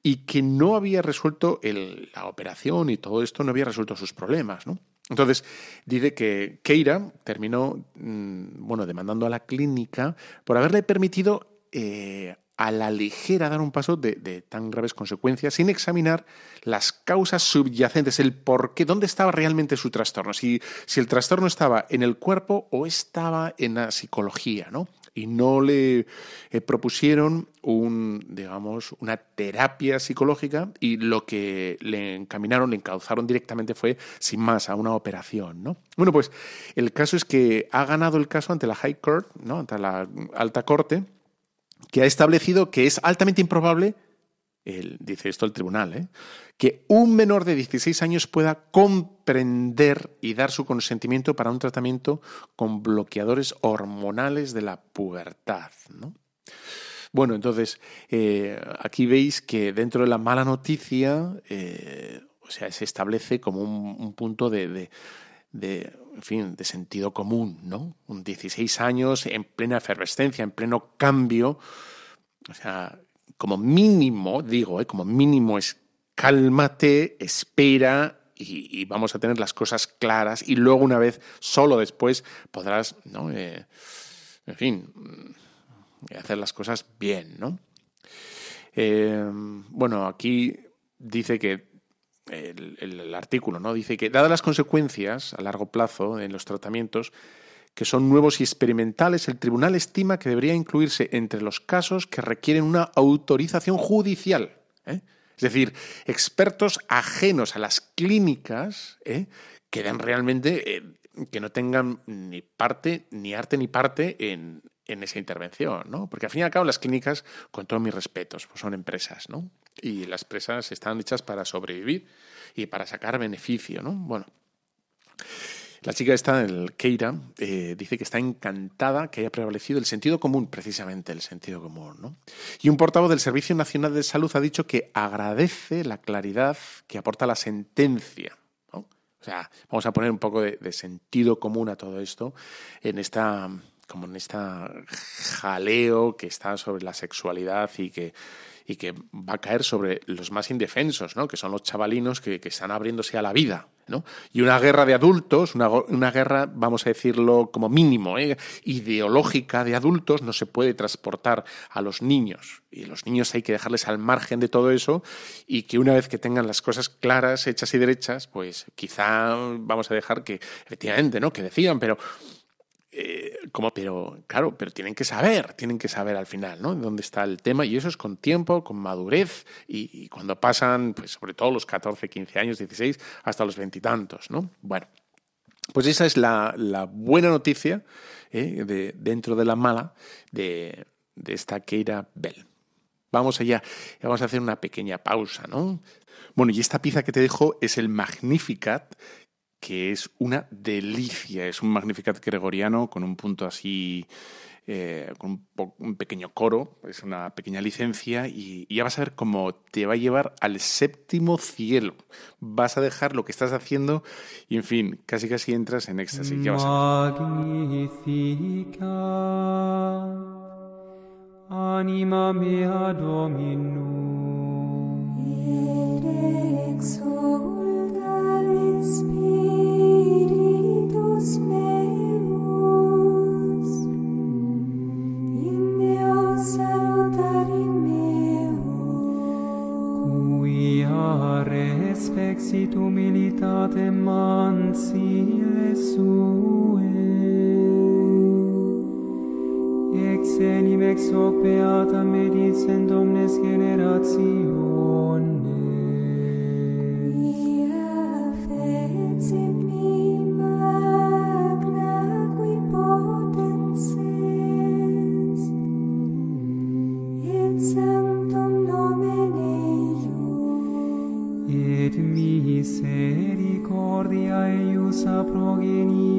Y que no había resuelto el- la operación y todo esto, no había resuelto sus problemas, ¿no? Entonces, dice que Keira terminó, mm, bueno, demandando a la clínica por haberle permitido eh, a la ligera dar un paso de, de tan graves consecuencias sin examinar las causas subyacentes, el por qué, dónde estaba realmente su trastorno, si, si el trastorno estaba en el cuerpo o estaba en la psicología, ¿no? Y no le eh, propusieron un, digamos, una terapia psicológica y lo que le encaminaron, le encauzaron directamente fue, sin más, a una operación, ¿no? Bueno, pues el caso es que ha ganado el caso ante la High Court, ¿no? Ante la alta corte, que ha establecido que es altamente improbable, el- dice esto el tribunal, ¿eh? que un menor de 16 años pueda comprender y dar su consentimiento para un tratamiento con bloqueadores hormonales de la pubertad. ¿no? Bueno, entonces, eh, aquí veis que dentro de la mala noticia, eh, o sea, se establece como un, un punto de, de- de, en fin, de sentido común, ¿no? Un 16 años en plena efervescencia, en pleno cambio, o sea, como mínimo, digo, ¿eh? como mínimo es cálmate, espera y, vamos a tener las cosas claras y luego una vez, solo después, podrás, ¿no? Eh, en fin, mm, hacer las cosas bien, ¿no? Eh, bueno, aquí dice que el- el artículo, ¿no? Dice que, dadas las consecuencias a largo plazo en los tratamientos, que son nuevos y experimentales, el tribunal estima que debería incluirse entre los casos que requieren una autorización judicial. ¿eh? Es decir, expertos ajenos a las clínicas ¿eh? que den realmente, eh, que no tengan ni parte, ni arte ni parte en, en esa intervención, ¿no? Porque al fin y al cabo las clínicas, con todos mis respetos, pues son empresas, ¿no? Y las empresas están hechas para sobrevivir y para sacar beneficio, ¿no? Bueno, la chica esta, el Keira, eh, dice que está encantada que haya prevalecido el sentido común, precisamente el sentido común. ¿no? Y un portavoz del Servicio Nacional de Salud ha dicho que agradece la claridad que aporta la sentencia. O sea, vamos a poner un poco de, de sentido común a todo esto en esta como en esta jaleo que está sobre la sexualidad y que, y que va a caer sobre los más indefensos, ¿no? que son los chavalinos que, que están abriéndose a la vida. ¿no? Y una guerra de adultos, una, una guerra, vamos a decirlo como mínimo, ¿eh? ideológica de adultos, no se puede transportar a los niños. Y los niños hay que dejarles al margen de todo eso y que una vez que tengan las cosas claras, hechas y derechas, pues quizá vamos a dejar que, efectivamente, ¿no? Que decían, pero eh, pero claro, pero tienen que saber, tienen que saber al final, ¿no? Dónde está el tema y eso es con tiempo, con madurez y, cuando pasan, pues sobre todo los 14, 15 años, 16, hasta los veintitantos, ¿no? Bueno, pues esa es la, buena noticia ¿eh? de, dentro de la mala de, de esta Keira Bell. Vamos allá, vamos a hacer una pequeña pausa, ¿no? Bueno, y esta pieza que te dejo es el Magnificat, que es una delicia. Es un Magnificat gregoriano con un punto así, eh, con un, po- un pequeño coro, es una pequeña licencia y, y ya vas a ver cómo te va a llevar al séptimo cielo. Vas a dejar lo que estás haciendo y, en fin, casi casi entras en éxtasis. Ya vas a ver. Magnificat anima mea Dominum. exit humilitate mansile sue. Ex enim ex hoc beata medis en domnes generation. sa progenie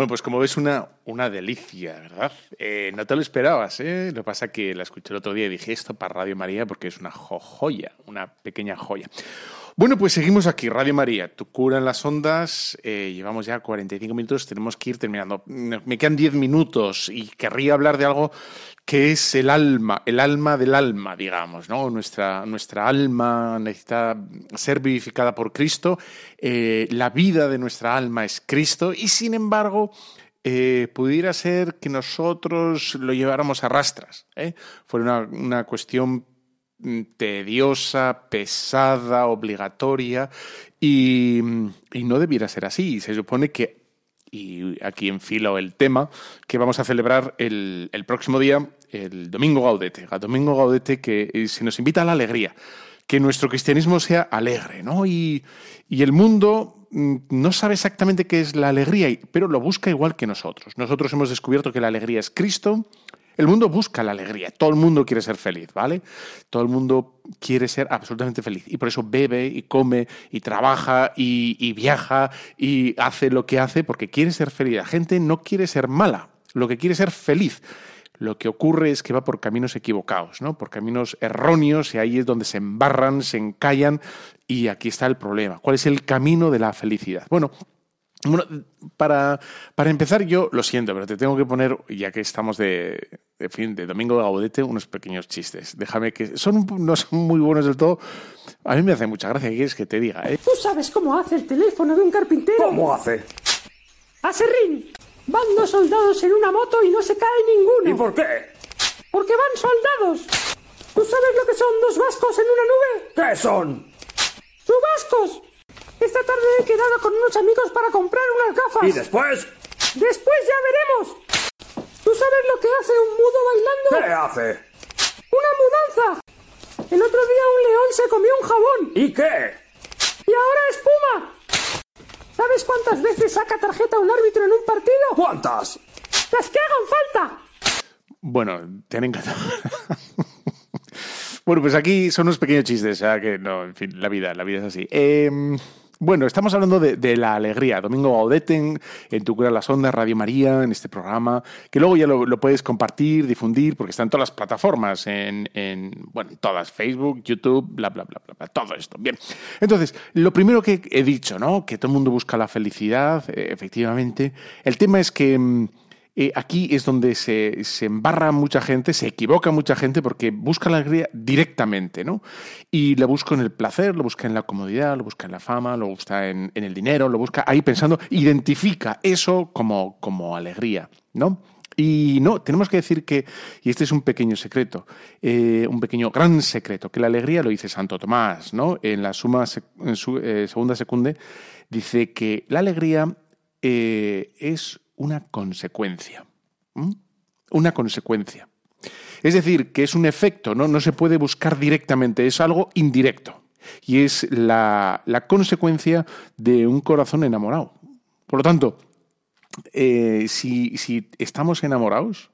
Bueno, pues como ves, una, una delicia, ¿verdad? Eh, no te lo esperabas, ¿eh? Lo que pasa que la escuché el otro día y dije esto para Radio María porque es una jo- joya, una pequeña joya. Bueno, pues seguimos aquí, Radio María, tu cura en las ondas. eh, llevamos ya 45 minutos, tenemos que ir terminando. Me quedan 10 minutos y querría hablar de algo que es el alma, el alma del alma, digamos, ¿no? Nuestra, nuestra alma necesita ser vivificada por Cristo, eh, la vida de nuestra alma es Cristo y sin embargo eh, pudiera ser que nosotros lo lleváramos a rastras, fuera una, una cuestión tediosa, pesada, obligatoria y, y no debiera ser así. Se supone que y aquí enfilo el tema, que vamos a celebrar el, el próximo día, el Domingo Gaudete. El Domingo Gaudete que eh, se nos invita a la alegría, que nuestro cristianismo sea alegre, ¿no? Y, y el mundo mm, no sabe exactamente qué es la alegría, pero lo busca igual que nosotros. Nosotros hemos descubierto que la alegría es Cristo. El mundo busca la alegría, todo el mundo quiere ser feliz, ¿vale? Todo el mundo quiere ser absolutamente feliz y por eso bebe y come y trabaja y, viaja y hace lo que hace porque quiere ser feliz. La gente no quiere ser mala, lo que quiere es ser feliz. Lo que ocurre es que va por caminos equivocados, ¿no? Por caminos erróneos y ahí es donde se embarran, se encallan y aquí está el problema. ¿Cuál es el camino de la felicidad? Bueno, bueno, para, para empezar, yo lo siento, pero te tengo que poner, ya que estamos de, de fin, de Domingo de Gaudete, unos pequeños chistes. Déjame que. Son, no son muy buenos del todo. A mí me hace mucha gracia. ¿Qué quieres que te diga? eh? ¿Tú sabes cómo hace el teléfono de un carpintero? ¿Cómo hace? ¡Aserrín! Van dos soldados en una moto y no se cae ninguno. ¿Y por qué? Porque van soldados. ¿Tú sabes lo que son dos vascos en una nube? ¿Qué son? ¡Chubascos! Esta tarde he quedado con unos amigos para comprar unas gafas. ¿Y después? Después ya veremos. ¿Tú sabes lo que hace un mudo bailando? ¿Qué hace? ¡Una mudanza! El otro día un león se comió un jabón. ¿Y qué? ¡Y ahora espuma! ¿Sabes cuántas veces saca tarjeta un árbitro en un partido? ¿Cuántas? ¡Las que hagan falta! Bueno, te han encantado. bueno, pues aquí son unos pequeños chistes, o sea que no, en fin, la vida, la vida es así. Eh, Bueno, estamos hablando de, la alegría. Domingo Gaudete en, Tu Cura las Ondas, Radio María, en este programa, que luego ya lo, puedes compartir, difundir, porque está en todas las plataformas, en, en, bueno, en todas, Facebook, YouTube, bla, bla, bla, bla, bla, todo esto. Bien. Entonces, lo primero que he dicho, ¿no? Que todo el mundo busca la felicidad, eh, efectivamente. El tema es que... eh, aquí es donde se, embarra mucha gente, se equivoca mucha gente porque busca la alegría directamente, ¿no? Y la busca en el placer, lo busca en la comodidad, lo busca en la fama, lo busca en, el dinero, lo busca ahí pensando, identifica eso como, como alegría, ¿no? Y no, tenemos que decir que, y este es un pequeño secreto, eh, un pequeño gran secreto, que la alegría lo dice Santo Tomás, ¿no? En la suma en su, eh, segunda secunde dice que la alegría es una consecuencia. Una consecuencia. Es decir, que es un efecto, ¿no? no se puede buscar directamente, es algo indirecto. Y es la, la consecuencia de un corazón enamorado. Por lo tanto, eh, si, si estamos enamorados,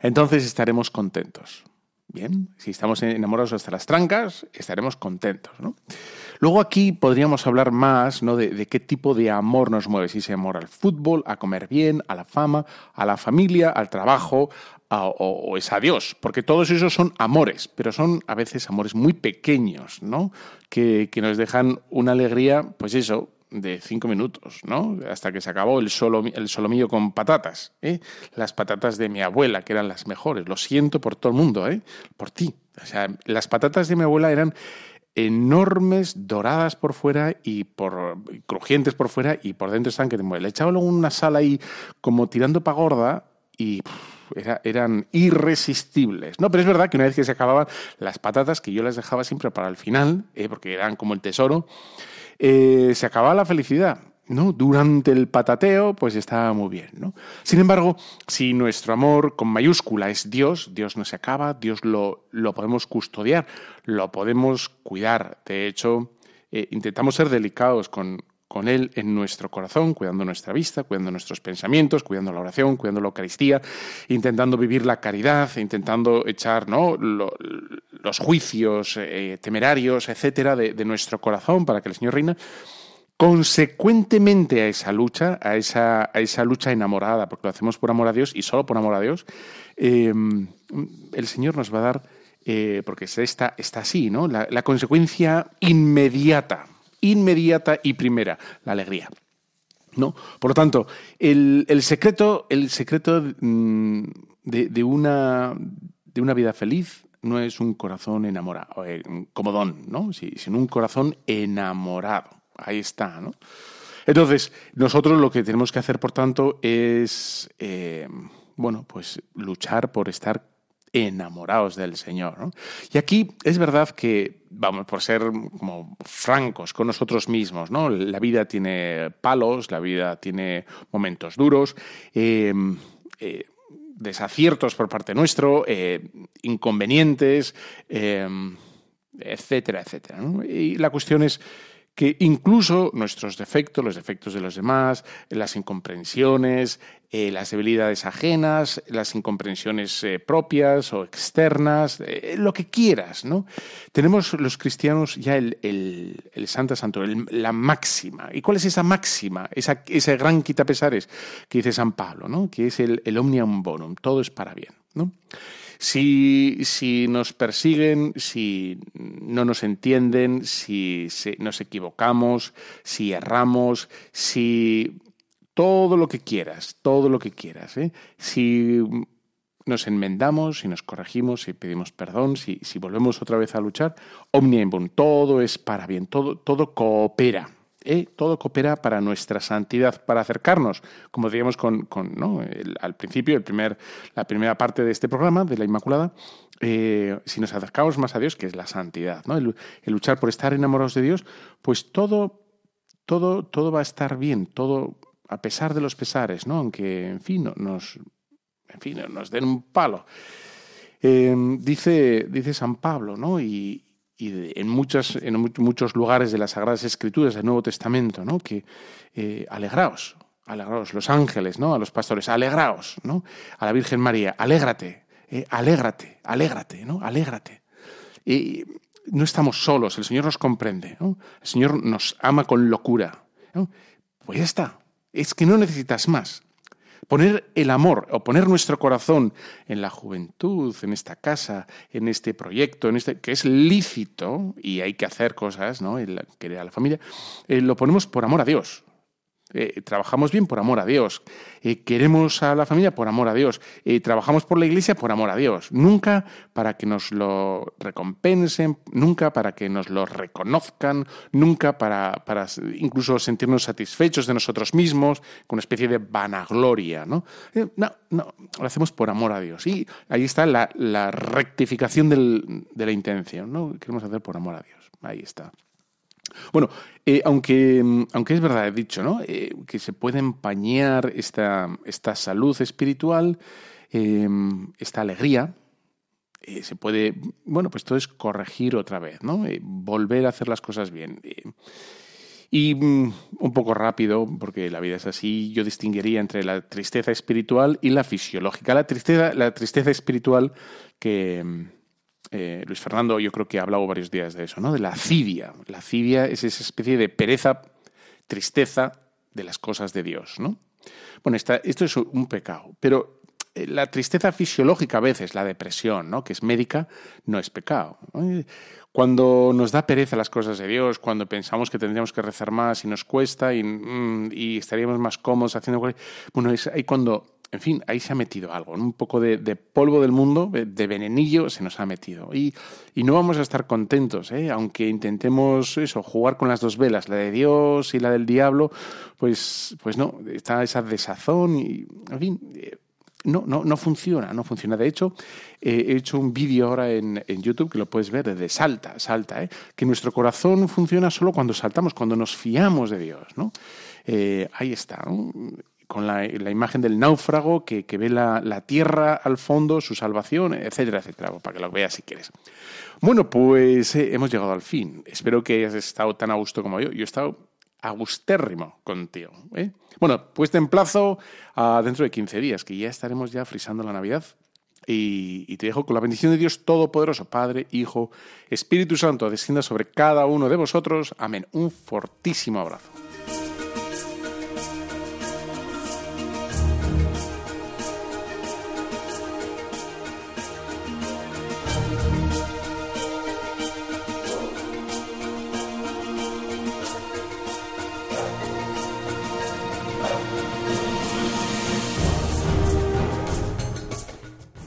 entonces estaremos contentos. Bien, si estamos enamorados hasta las trancas, estaremos contentos. ¿no? Luego aquí podríamos hablar más ¿no? de, qué tipo de amor nos mueve, si ese amor al fútbol, a comer bien, a la fama, a la familia, al trabajo, o, o es a Dios, porque todos esos son amores, pero son a veces amores muy pequeños, ¿no? Que, que nos dejan una alegría, pues eso, de cinco minutos, ¿no? Hasta que se acabó el, solo, el solomillo con patatas, ¿eh? Las patatas de mi abuela, que eran las mejores. Lo siento por todo el mundo, ¿eh? Por ti. O sea, las patatas de mi abuela eran enormes, doradas por fuera y por crujientes por fuera y por dentro están que te mueven. Le echaba luego una sal ahí como tirando pa' gorda y eran irresistibles. No, pero es verdad que una vez que se acababan las patatas, que yo las dejaba siempre para el final, eh, porque eran como el tesoro, eh, se acababa la felicidad. ¿no? Durante el patateo, pues estaba muy bien. ¿no? Sin embargo, si nuestro amor con mayúscula es Dios, Dios no se acaba, Dios lo, lo podemos custodiar, lo podemos cuidar. De hecho, eh, intentamos ser delicados con, con Él en nuestro corazón, cuidando nuestra vista, cuidando nuestros pensamientos, cuidando la oración, cuidando la Eucaristía, intentando vivir la caridad, intentando echar ¿no? Lo- los juicios eh, temerarios, etcétera, de, nuestro corazón para que el Señor reina. Consecuentemente a esa lucha, a esa, a esa lucha enamorada, porque lo hacemos por amor a Dios y solo por amor a Dios, eh, el Señor nos va a dar, eh, porque es esta, está así, ¿no? La consecuencia inmediata, inmediata y primera, la alegría. ¿no? Por lo tanto, el, el secreto, el secreto mm, de, de una, de una vida feliz no es un corazón enamorado, eh, comodón, ¿no? Si- sino un corazón enamorado. Ahí está, ¿no? Entonces, nosotros lo que tenemos que hacer, por tanto, es, eh, bueno, pues luchar por estar enamorados del Señor. ¿no? Y aquí es verdad que, vamos, por ser como francos con nosotros mismos, ¿no? La vida tiene palos, la vida tiene momentos duros, eh, eh, desaciertos por parte nuestro, eh, inconvenientes, etcétera, etcétera. Y la cuestión es que incluso nuestros defectos, los defectos de los demás, las incomprensiones, eh, las debilidades ajenas, las incomprensiones eh, propias o externas, eh, lo que quieras, ¿no? Tenemos los cristianos ya el, el, Santa Santo, la máxima. ¿Y cuál es esa máxima? Esa, ese gran quitapesares que dice San Pablo, ¿no? Que es el, el omnium bonum, todo es para bien, ¿no? Si, si nos persiguen, si no nos entienden, si nos equivocamos, si erramos, si todo lo que quieras, todo lo que quieras, ¿eh? si nos enmendamos, si nos corregimos, si pedimos perdón, si, volvemos otra vez a luchar, bonum, todo es para bien, todo, todo coopera. ¿Eh? Todo coopera para nuestra santidad, para acercarnos, como decíamos con, con, ¿no? Al principio, el primer, la primera parte de este programa, de la Inmaculada, eh, si nos acercamos más a Dios, que es la santidad, ¿no? el, el luchar por estar enamorados de Dios, pues todo, todo, todo va a estar bien, todo a pesar de los pesares, ¿no? aunque, en fin, no- nos, en fin, nos den un palo. Eh, dice, dice San Pablo, ¿no? Y, y en, en mu- muchos lugares de las Sagradas Escrituras del Nuevo Testamento, ¿no? Que eh, alegraos, alegraos, los ángeles, ¿no? A los pastores, alegraos, ¿no? A la Virgen María, alégrate, eh, alégrate, alégrate, ¿no? Alégrate. Y no estamos solos, el Señor nos comprende, el Señor nos ama con locura. Pues ya está, es que no necesitas más. Poner el amor o poner nuestro corazón en la juventud, en esta casa, en este proyecto, en este que es lícito y hay que hacer cosas, ¿no? El querer a la familia, eh, lo ponemos por amor a Dios. Eh, trabajamos bien por amor a Dios. Eh, queremos a la familia por amor a Dios. Eh, trabajamos por la iglesia por amor a Dios. Nunca para que nos lo recompensen, nunca para que nos lo reconozcan, nunca para, incluso sentirnos satisfechos de nosotros mismos, con una especie de vanagloria. No, no, no, lo hacemos por amor a Dios. Y ahí está la, rectificación de la intención. ¿no? Queremos hacer por amor a Dios. Ahí está. Bueno, eh, aunque, mm, aunque es verdad, he dicho, ¿no? Eh, que se puede empañar esta, esta salud espiritual, eh, esta alegría, eh, se puede, bueno, pues todo es corregir otra vez, ¿no? Volver a hacer las cosas bien. Y mm, un poco rápido, porque la vida es así, yo distinguiría entre la tristeza espiritual y la fisiológica. La tristeza, la tristeza espiritual que... eh, Luis Fernando, yo creo que ha hablado varios días de eso, ¿no? De la cidia. La cidia es esa especie de pereza, tristeza de las cosas de Dios, ¿no? Bueno, esto es un pecado, pero eh, la tristeza fisiológica a veces, la depresión, ¿no? Que es médica, no es pecado. Cuando nos da pereza las cosas de Dios, cuando pensamos que tendríamos que rezar más y nos cuesta y, mm, y estaríamos más cómodos haciendo... Bueno, es ahí cuando, en fin, ahí se ha metido algo, un poco de, de polvo del mundo, de de venenillo se nos ha metido. Y, no vamos a estar contentos, ¿eh? aunque intentemos eso, jugar con las dos velas, la de Dios y la del diablo, pues, pues no, está esa desazón y, en fin, eh, no, funciona, no funciona. De hecho, eh, he hecho un vídeo ahora en, YouTube que lo puedes ver desde Salta, Salta, ¿eh? que nuestro corazón funciona solo cuando saltamos, cuando nos fiamos de Dios. ¿no? Eh, ahí está. Con la, imagen del náufrago que, ve la, tierra al fondo, su salvación, etcétera, etcétera, para que lo veas si quieres. Bueno, pues eh, hemos llegado al fin. Espero que hayas estado tan a gusto como yo. Yo he estado agustérrimo contigo. ¿eh? Bueno, pues te emplazo dentro de 15 días, que ya estaremos ya frisando la Navidad. Y, y te dejo con la bendición de Dios Todopoderoso, Padre, Hijo, Espíritu Santo, descienda sobre cada uno de vosotros. Amén. Un fortísimo abrazo.